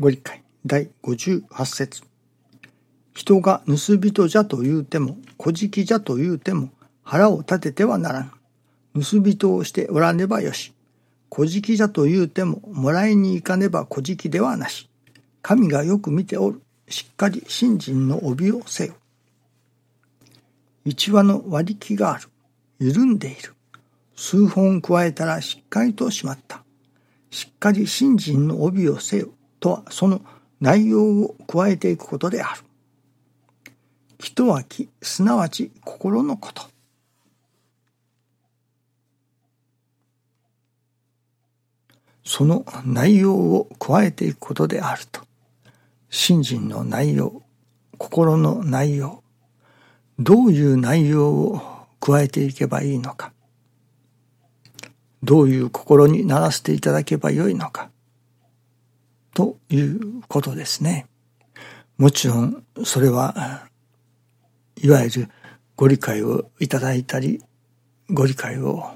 ご理解第58節人が盗人じゃと言うても、小じじゃと言うても、腹を立ててはならん。盗人をしておらねばよし。小じじゃと言うても、もらいに行かねば小じではなし。神がよく見ておる。しっかり信心の帯をせよ。一話の割り木がある。緩んでいる。数本加えたらしっかりとしまった。しっかり信心の帯をせよ。とはその内容を加えていくことである。気とは気、すなわち心のこと。その内容を加えていくことであると。信心の内容、心の内容、どういう内容を加えていけばいいのか、どういう心にならせていただけばよいのか、ということですね。もちろん、それは、いわゆるご理解をいただいたり、ご理解を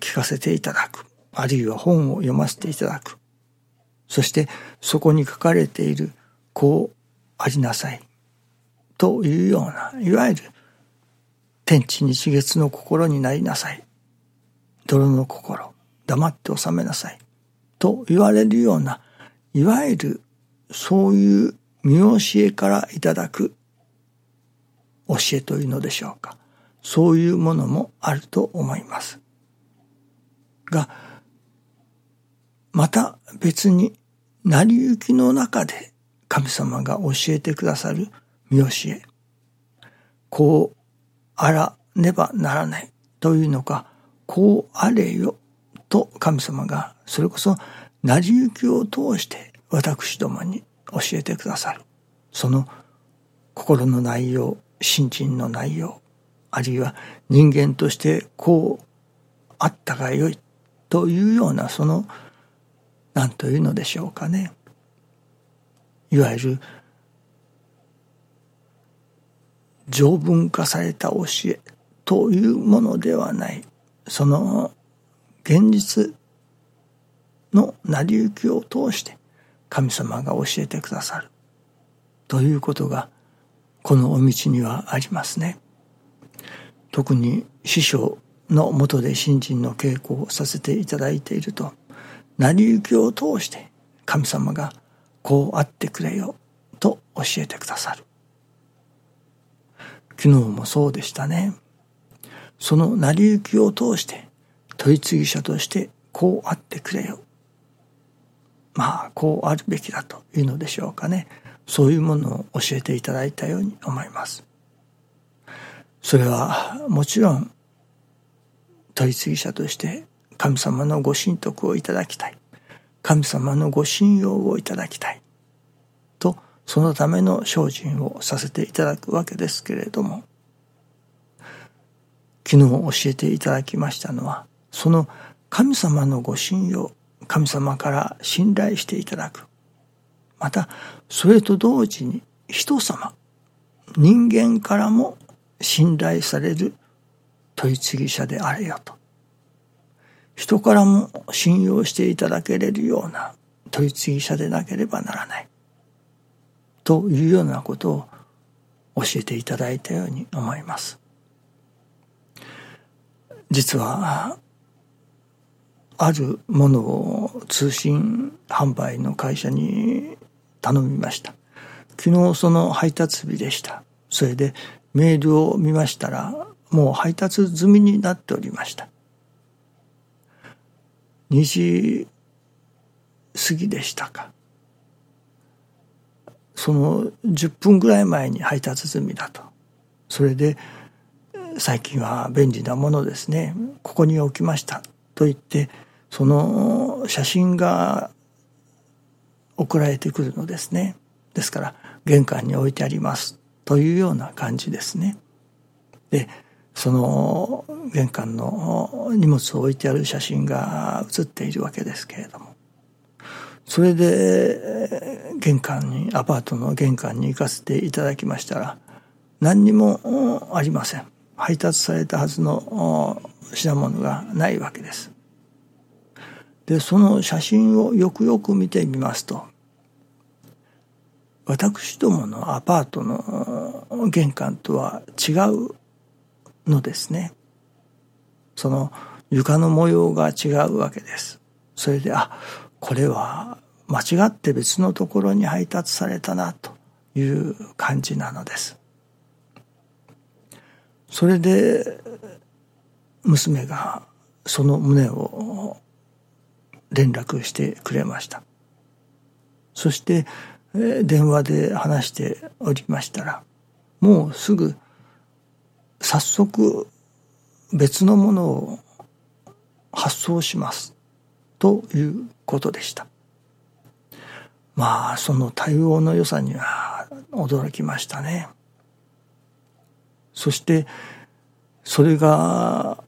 聞かせていただく、あるいは本を読ませていただく。そしてそこに書かれているこうありなさいというようないわゆる天地日月の心になりなさい泥の心黙って収めなさいと言われるようないわゆるそういう見教えからいただく教えというのでしょうかそういうものもあると思いますがまた別に成り行きの中で神様が教えてくださる見教え。こうあらねばならないというのか、こうあれよと神様がそれこそ成り行きを通して私どもに教えてくださる。その心の内容、心身の内容、あるいは人間としてこうあったがよいというようなその何というのでしょうかねいわゆる条文化された教えというものではないその現実の成り行きを通して神様が教えてくださるということがこのお道にはありますね。特に師匠のもとで信心の稽古をさせていただいていると成り行きを通して神様がこうあってくれよと教えてくださる。昨日もそうでしたね。その成り行きを通して問い継ぎ者としてこうあってくれよ。まあこうあるべきだというのでしょうかね。そういうものを教えていただいたように思います。それはもちろん問い継ぎ者として神様のご神徳をいただきたい。神様のご信用をいただきたい。と、そのための精進をさせていただくわけですけれども、昨日教えていただきましたのは、その神様のご信用、神様から信頼していただく。また、それと同時に人様、人間からも信頼される問い継ぎ者であれよと。人からも信用していただけれるような問い継ぎ者でなければならない。というようなことを教えていただいたように思います。実は、あるものを通信販売の会社に頼みました。昨日その配達日でした。それでメールを見ましたら、もう配達済みになっておりました。2時過ぎでしたか。その10分ぐらい前に配達済みだと。それで、最近は便利なものですね。ここに置きましたと言って、その写真が送られてくるのですね。ですから、玄関に置いてありますというような感じですね。で、その玄関の荷物を置いてある写真が写っているわけですけれどもそれで玄関にアパートの玄関に行かせていただきましたら何にもありません配達されたはずの品物がないわけですでその写真をよくよく見てみますと私どものアパートの玄関とは違うのですね。その床の模様が違うわけです。それで、あ、これは間違って別のところに配達されたなという感じなのです。それで娘がその旨を連絡してくれました。そして電話で話しておりましたらもうすぐ早速別のものを発送しますということでした。まあその対応の良さには驚きましたね。そしてそれが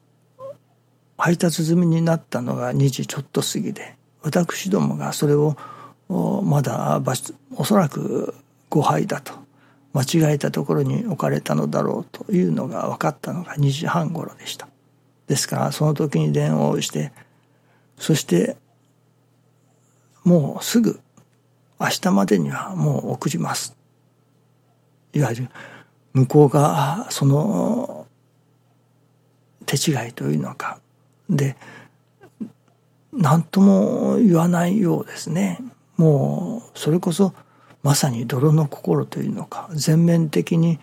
配達済みになったのが2時ちょっと過ぎで私どもがそれをまだおそらく誤配だと間違えたところに置かれたのだろうというのが分かったのが2時半頃でした。ですからその時に電話をしてそしてもうすぐ明日までにはもう送ります。いわゆる向こうがその手違いというのかで何とも言わないようですねもうそれこそまさに泥の心というのか全面的に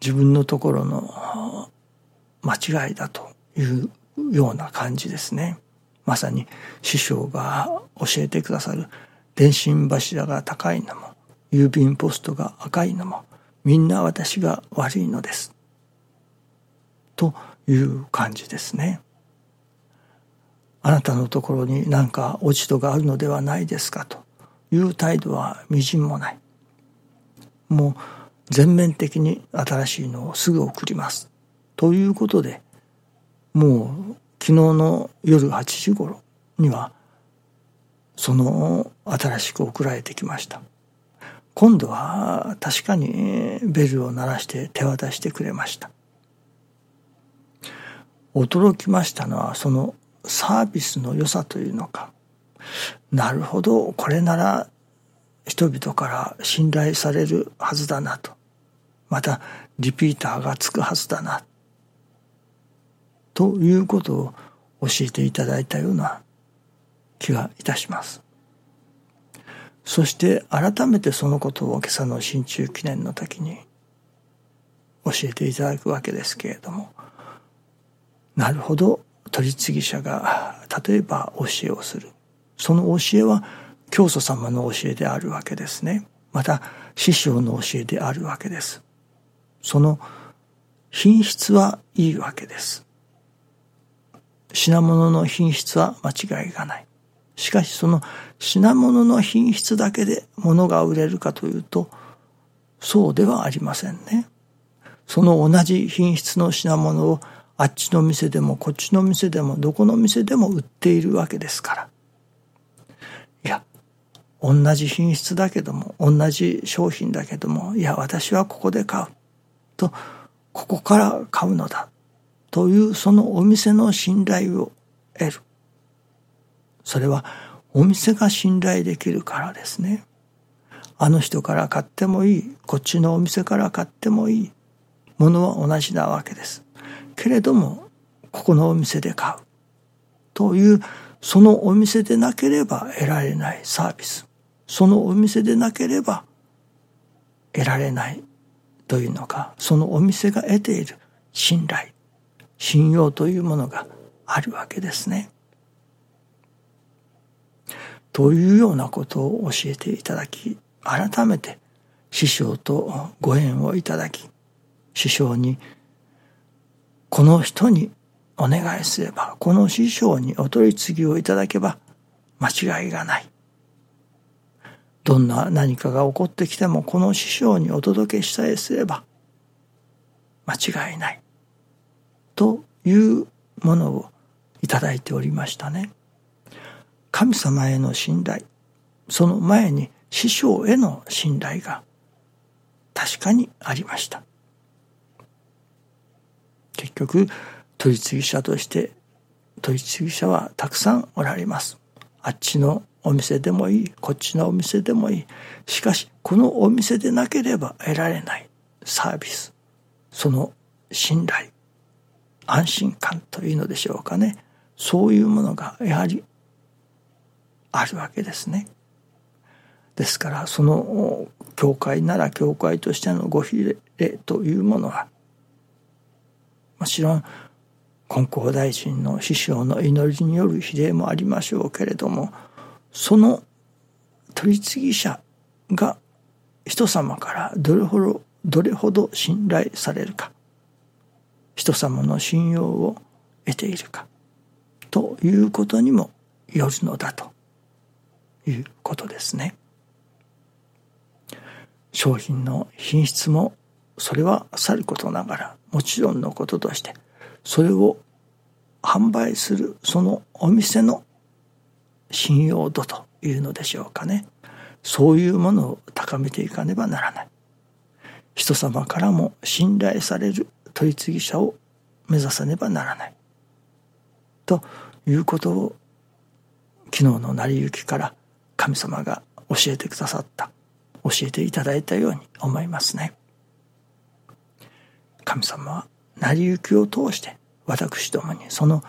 自分のところの間違いだというような感じですね。まさに師匠が教えてくださる電信柱が高いのも郵便ポストが赤いのもみんな私が悪いのです。という感じですね。あなたのところに何か落ち度があるのではないですかという態度はみじんもない。もう全面的に新しいのをすぐ送ります。ということで、もう昨日の夜8時頃には、その新しく送られてきました。今度は確かにベルを鳴らして手渡してくれました。驚きましたのはそのサービスの良さというのか、なるほど、これなら人々から信頼されるはずだなと。また、リピーターがつくはずだな。ということを教えていただいたような気がいたします。そして改めてそのことを今朝の新中記念の時に教えていただくわけですけれども、なるほど、取次者が例えば教えをする。その教えは教祖様の教えであるわけですね。また師匠の教えであるわけです。その品質はいいわけです。品物の品質は間違いがない。しかしその品物の品質だけで物が売れるかというと、そうではありませんね。その同じ品質の品物をあっちの店でもこっちの店でもどこの店でも売っているわけですから。いや、同じ品質だけども、同じ商品だけども、いや、私はここで買う。と、ここから買うのだ。というそのお店の信頼を得る。それはお店が信頼できるからですね。あの人から買ってもいい。こっちのお店から買ってもいい。ものは同じなわけです。けれども、ここのお店で買う。という、そのお店でなければ得られないサービス。そのお店でなければ得られないというのか、そのお店が得ている信頼、信用というものがあるわけですね。というようなことを教えていただき、改めて師匠とご縁をいただき、師匠にこの人にお願いすれば、この師匠にお取り次ぎをいただけば間違いがない。どんな何かが起こってきてもこの師匠にお届けしたいすれば間違いない。というものをいただいておりましたね。神様への信頼、その前に師匠への信頼が確かにありました。結局取次者として取次者はたくさんおられます。あっちのお店でもいいこっちのお店でもいい。しかしこのお店でなければ得られないサービス。その信頼安心感というのでしょうかね。そういうものがやはりあるわけですね。ですからその教会なら教会としてのご比例というものはもちろん金光大臣の師匠の祈りによる比例もありましょうけれどもその取り次ぎ者が人様からどれほどどれほど信頼されるか人様の信用を得ているかということにもよるのだということですね。商品の品質もそれはさることながらもちろんのこととしてそれを販売するそのお店の信用度というのでしょうかね。そういうものを高めていかねばならない。人様からも信頼される取り次ぎ者を目指さねばならない。ということを昨日の成り行きから神様が教えてくださった。教えていただいたように思いますね。神様は成り行きを通して私どもにその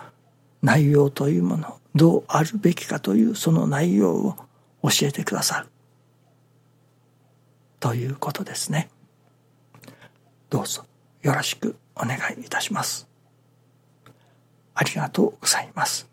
内容というものどうあるべきかというその内容を教えてくださる。ということですね。どうぞよろしくお願いいたします。ありがとうございます。